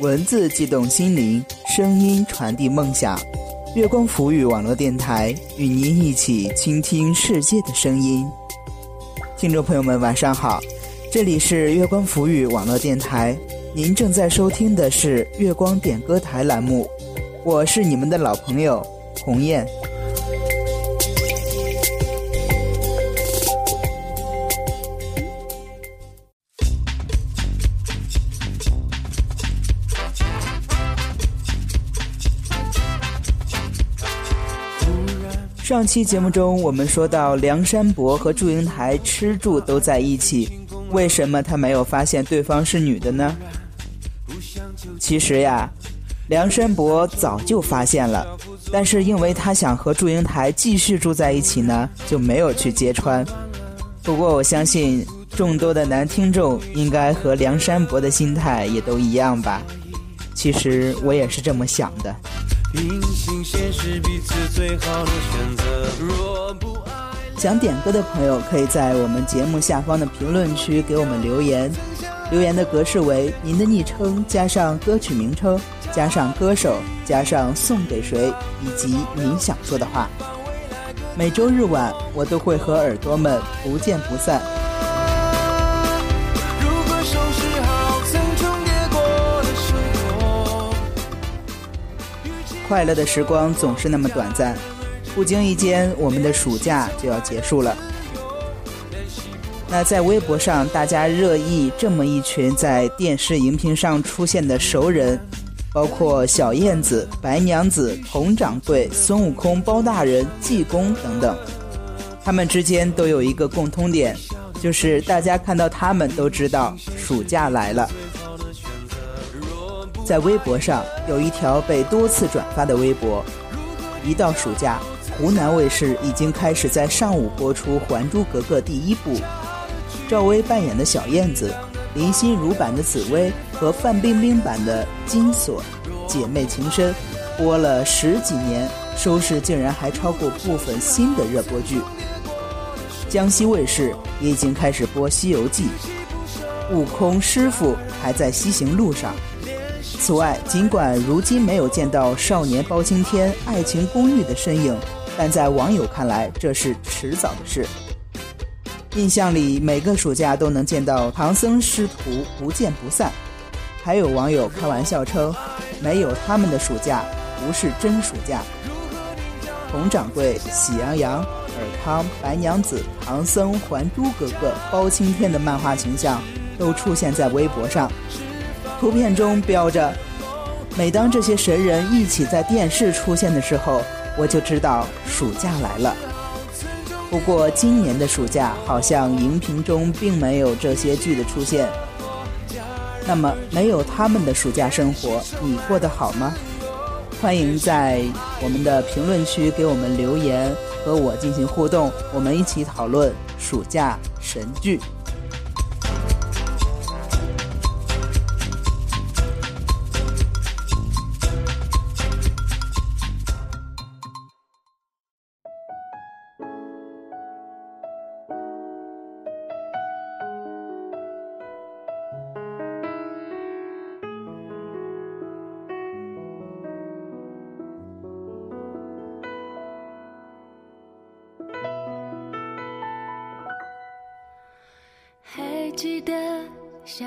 文字激动心灵，声音传递梦想。月光浮语网络电台与您一起倾听世界的声音。听众朋友们，晚上好，这里是月光浮语网络电台，您正在收听的是月光点歌台栏目，我是你们的老朋友鸿雁。上期节目中，我们说到梁山伯和祝英台吃住都在一起，为什么他没有发现对方是女的呢？其实呀，梁山伯早就发现了，但是因为他想和祝英台继续住在一起呢，就没有去揭穿。不过我相信，众多的男听众应该和梁山伯的心态也都一样吧。其实我也是这么想的。平行线是彼此最好的选择。若不爱，想点歌的朋友可以在我们节目下方的评论区给我们留言。留言的格式为您的昵称加上歌曲名称加上歌手加上送给谁以及您想说的话。每周日晚，我都会和耳朵们不见不散。快乐的时光总是那么短暂，不经意间，我们的暑假就要结束了。那在微博上，大家热议这么一群在电视荧屏上出现的熟人，包括小燕子、白娘子、佟掌柜、孙悟空、包大人、济公等等，他们之间都有一个共通点，就是大家看到他们都知道暑假来了。在微博上有一条被多次转发的微博，一到暑假，湖南卫视已经开始在上午播出《还珠格格》第一部，赵薇扮演的小燕子，林心如版的紫薇和范冰冰版的金锁，姐妹情深，播了十几年，收视竟然还超过部分新的热播剧。江西卫视也已经开始播《西游记》，悟空师傅还在西行路上。此外，尽管如今没有见到少年包青天、爱情公寓的身影，但在网友看来，这是迟早的事。印象里，每个暑假都能见到唐僧师徒不见不散。还有网友开玩笑称，没有他们的暑假不是真暑假。佟掌柜、喜羊羊、尔康、白娘子、唐僧、还珠格格、包青天的漫画形象都出现在微博上。图片中标着，每当这些神人一起在电视出现的时候，我就知道暑假来了。不过今年的暑假好像荧屏中并没有这些剧的出现。那么没有他们的暑假生活，你过得好吗？欢迎在我们的评论区给我们留言，和我进行互动，我们一起讨论暑假神剧。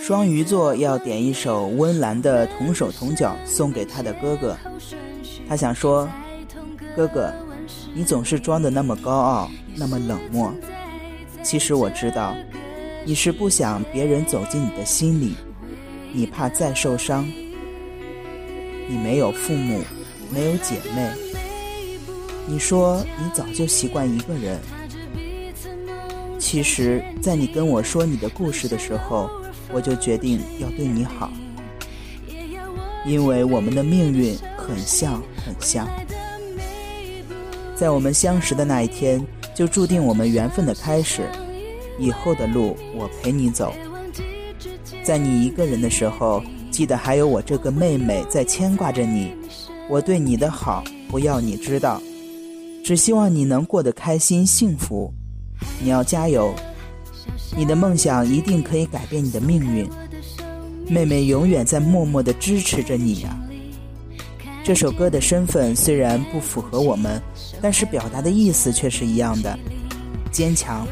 双鱼座要点一首温岚的《同手同脚》送给他的哥哥，他想说：“哥哥，你总是装的那么高傲，那么冷漠。其实我知道，你是不想别人走进你的心里，你怕再受伤。你没有父母，没有姐妹。你说你早就习惯一个人。”其实，在你跟我说你的故事的时候，我就决定要对你好，因为我们的命运很像，很像。在我们相识的那一天，就注定我们缘分的开始。以后的路，我陪你走。在你一个人的时候，记得还有我这个妹妹在牵挂着你。我对你的好，不要你知道，只希望你能过得开心幸福。你要加油，你的梦想一定可以改变你的命运。妹妹永远在默默的支持着你呀。这首歌的身份虽然不符合我们，但是表达的意思却是一样的。坚强，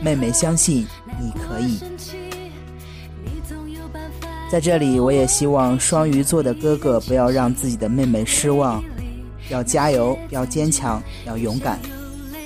妹妹相信你可以。在这里，我也希望双鱼座的哥哥不要让自己的妹妹失望，要加油，要坚强，要勇敢，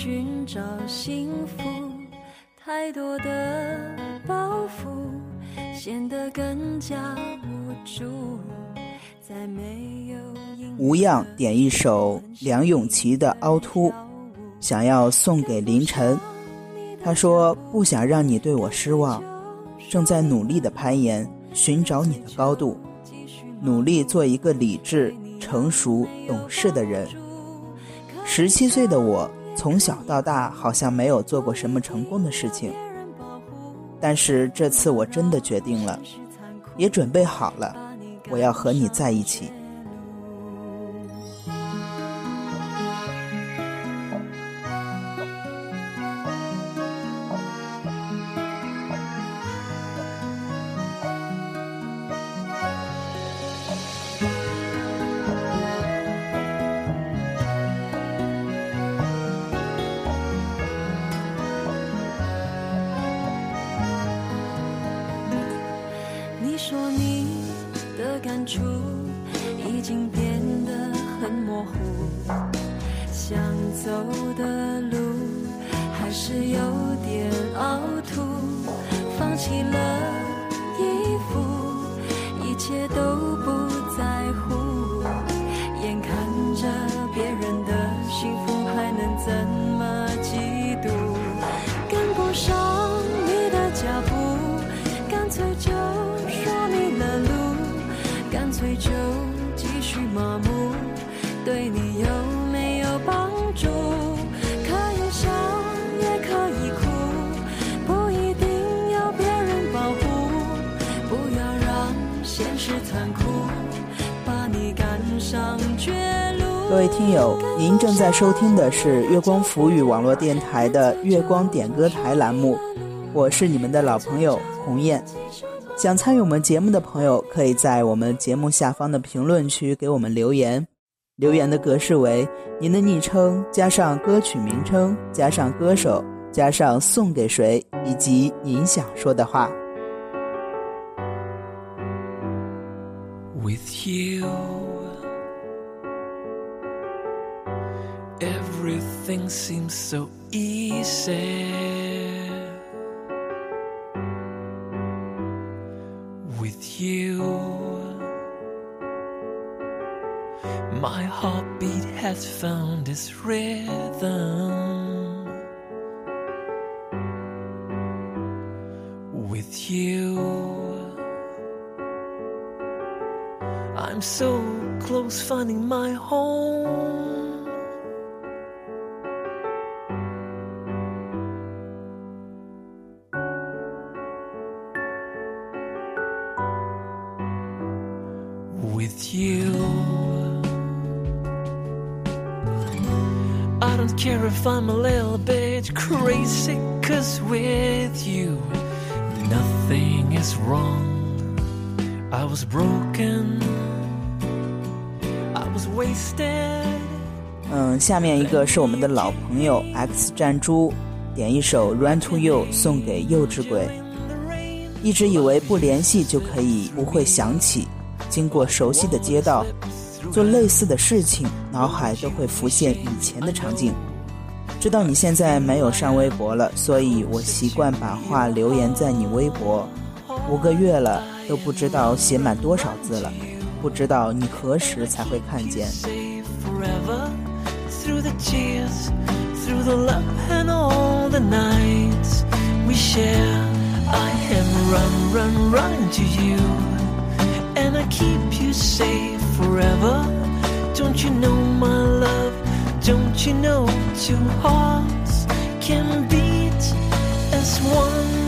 寻找幸福。太多的包袱显得更加无助，在没有无恙点一首梁咏琪的《凹凸》，想要送给凌晨。他说不想让你对我失望，正在努力的攀岩，寻找你的高度，努力做一个理智、成熟、懂事的人。十七岁的我，从小到大好像没有做过什么成功的事情，但是这次我真的决定了，也准备好了，我要和你在一起。对你有没有帮助？可以笑，也可以哭，不一定要别人保护，不要让现实残酷，把你赶上绝路。各位听友，您正在收听的是月光浮语网络电台的月光点歌台栏目，我是你们的老朋友红艳。想参与我们节目的朋友，可以在我们节目下方的评论区给我们留言。留言的格式为您的昵称加上歌曲名称加上歌手加上送给谁以及您想说的话。With you, everything seems so easy. With you, my heartbeat has found its rhythm. With you, I'm so close finding my home. If I'm a little bit crazy, cause with you, nothing is wrong. I was broken, I was wasted. 嗯，下面一个是我们的老朋友 X 战猪，点一首《Run to You》送给幼稚鬼。一直以为不联系就可以不会想起，经过熟悉的街道，做类似的事情，脑海都会浮现以前的场景。知道你现在没有上微博了，所以我习惯把话留言在你微博。五个月了，都不知道写满多少字了，不知道你何时才会看见。Don't you know two hearts can beat as one?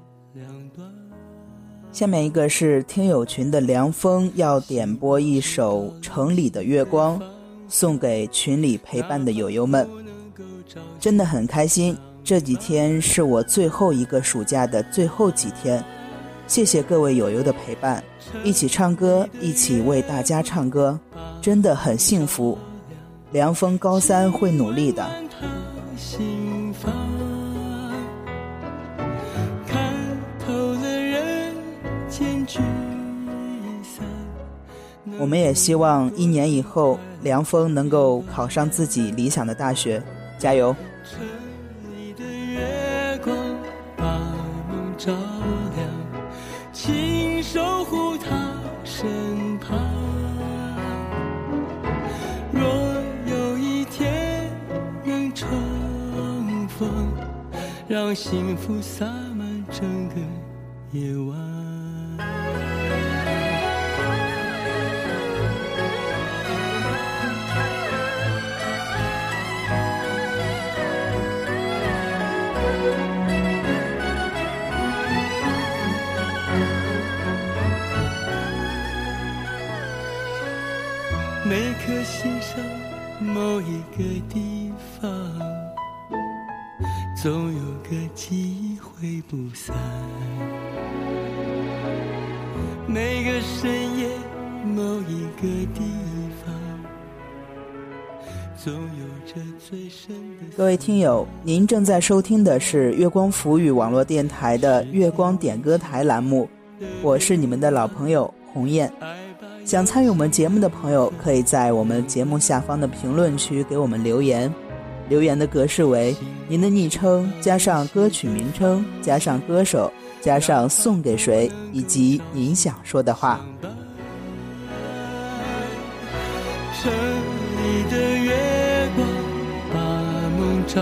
下面一个是听友群的凉风要点播一首《城里的月光》，送给群里陪伴的友友们。真的很开心，这几天是我最后一个暑假的最后几天，谢谢各位友友的陪伴，一起唱歌，一起为大家唱歌，真的很幸福。凉风高三会努力的。我们也希望一年以后，凉风能够考上自己理想的大学，加油！城里的月光把梦照亮，请守护他身旁。若有一天能重逢，让幸福洒满整个夜晚。每颗心上某一个地方，总有个记忆挥不散。每个深夜，某一个地方，总有着最深的。各位听友，您正在收听的是月光浮语网络电台的月光点歌台栏目，我是你们的老朋友鸿雁。想参与我们节目的朋友，可以在我们节目下方的评论区给我们留言。留言的格式为您的昵称加上歌曲名称加上歌手加上送给谁以及您想说的话。城里的月光把梦照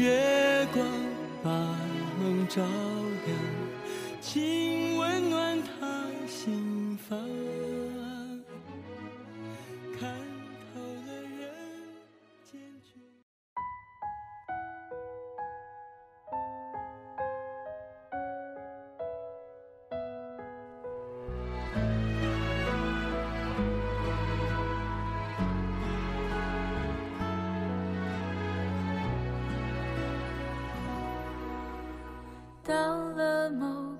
月光把梦照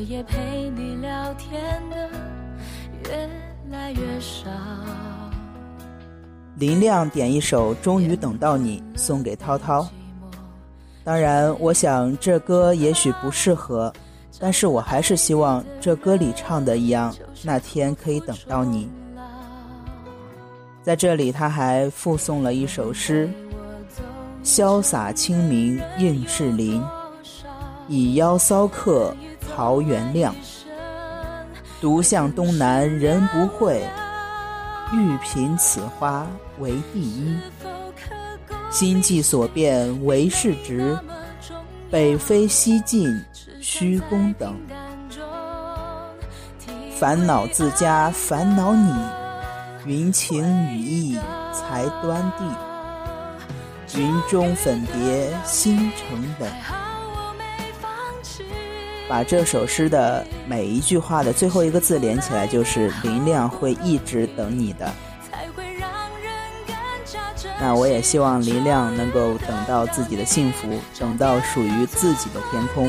彻夜陪你聊天的越来越少。林亮点一首《终于等到你》送给涛涛。当然，我想这歌也许不适合，但是我还是希望这歌里唱的一样，那天可以等到你。在这里，他还附送了一首诗：“潇洒清明应是林，以腰骚客桃源亮。独向东南人不会，欲凭此花为第一。心计所变为事直，北非西进须公等。烦恼自家烦恼你。”云情雨意才端地，云中粉蝶心成等。把这首诗的每一句话的最后一个字连起来，就是林亮会一直等你的。那我也希望林亮能够等到自己的幸福，等到属于自己的天空。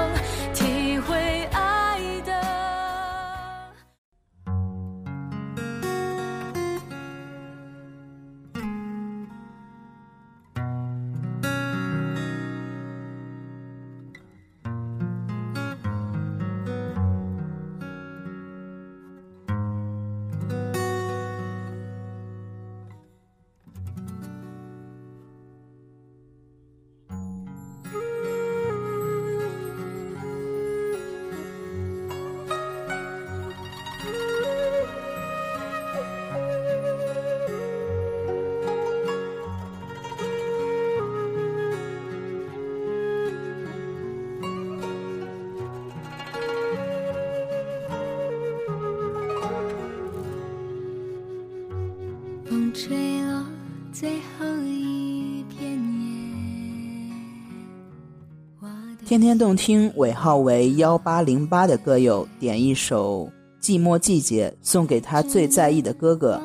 天天动听尾号为幺八零八的歌友点一首《寂寞季节》，送给他最在意的哥哥，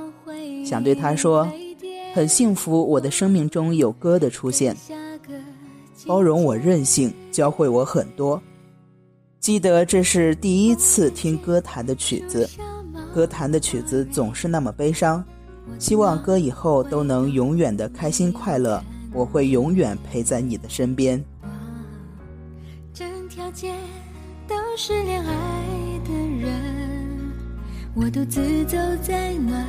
想对他说：很幸福，我的生命中有歌的出现。包容我任性，教会我很多。记得这是第一次听歌坛的曲子，歌坛的曲子总是那么悲伤。希望歌以后都能永远的开心快乐，我会永远陪在你的身边。街都是恋爱的人，我独自走在暖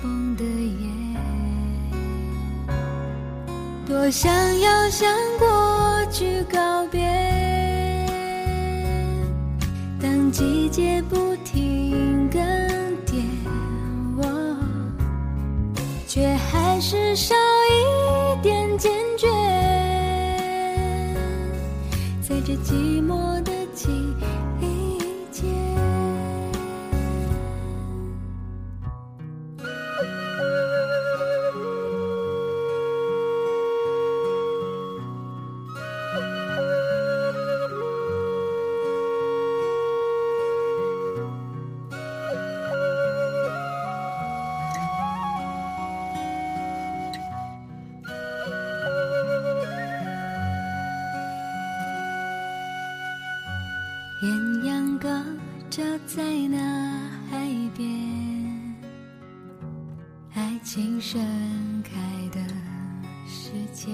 风的夜。多想要向过去告别，当季节不停更迭，我却还是少一点坚决，在这寂寞的季盛开的世界。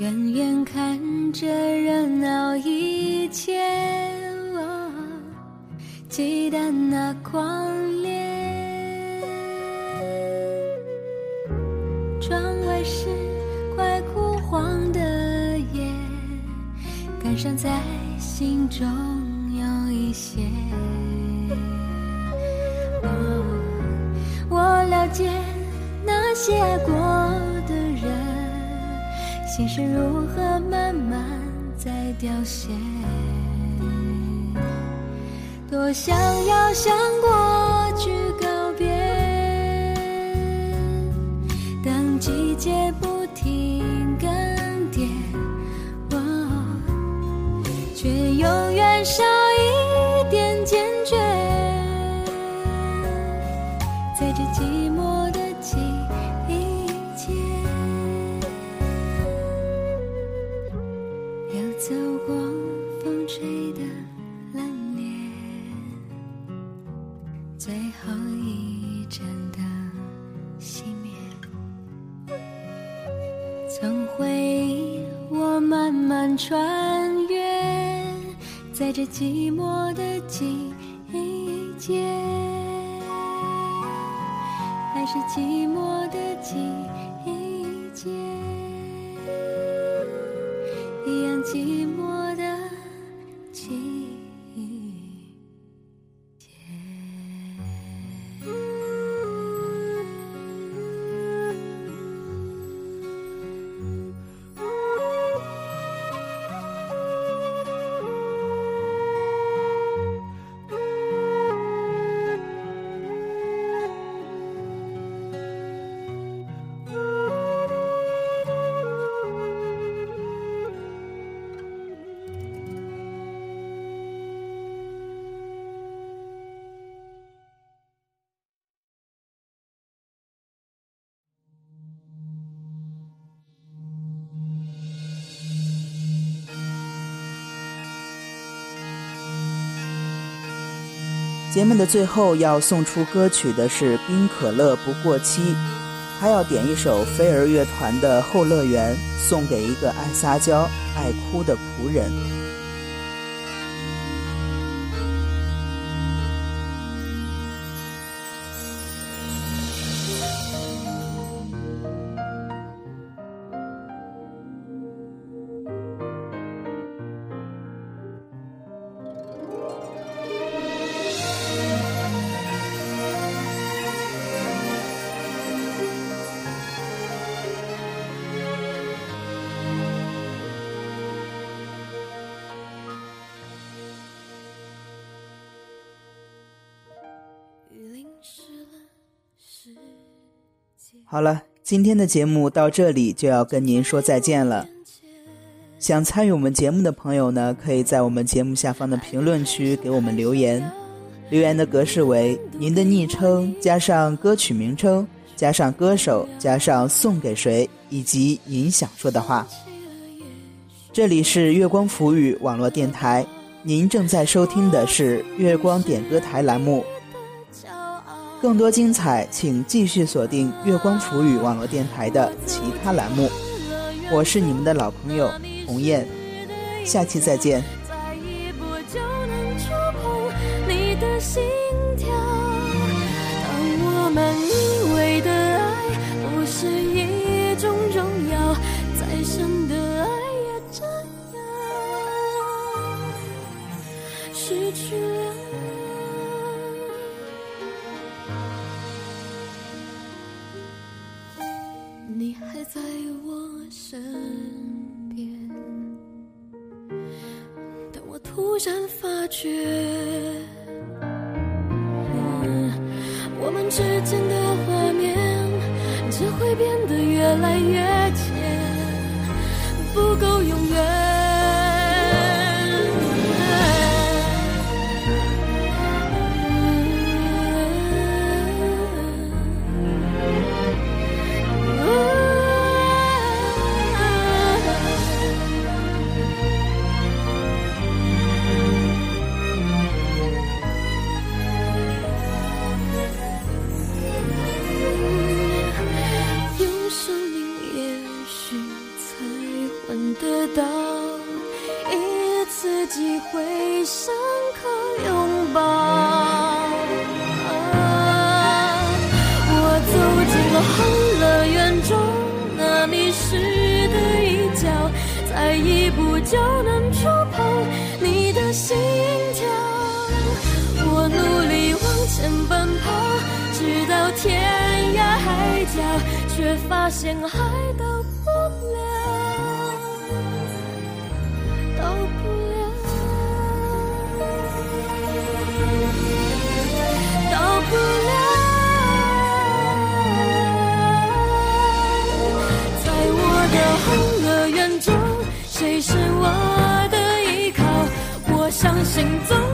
远远看着热闹一切，我期待那狂烈。窗外是快枯黄的叶。感伤在心中有一些。那些爱过的人，心事如何慢慢在凋谢。多想要向过去告别，当季节不回忆我慢慢穿越。在这寂寞的季节，还是寂寞的季节，节目的最后要送出歌曲的是冰可乐不过期，他要点一首飞儿乐团的《后乐园》，送给一个爱撒娇、爱哭的仆人。好了今天的节目到这里就要跟您说再见了。想参与我们节目的朋友呢可以在我们节目下方的评论区给我们留言。留言的格式为您的昵称加上歌曲名称加上歌手加上送给谁以及您想说的话。这里是月光福语网络电台您正在收听的是月光点歌台栏目。更多精彩请继续锁定月光浮语网络电台的其他栏目。我是你们的老朋友红艳下期再见。再一步就能触碰你的心。是我的依靠我相信总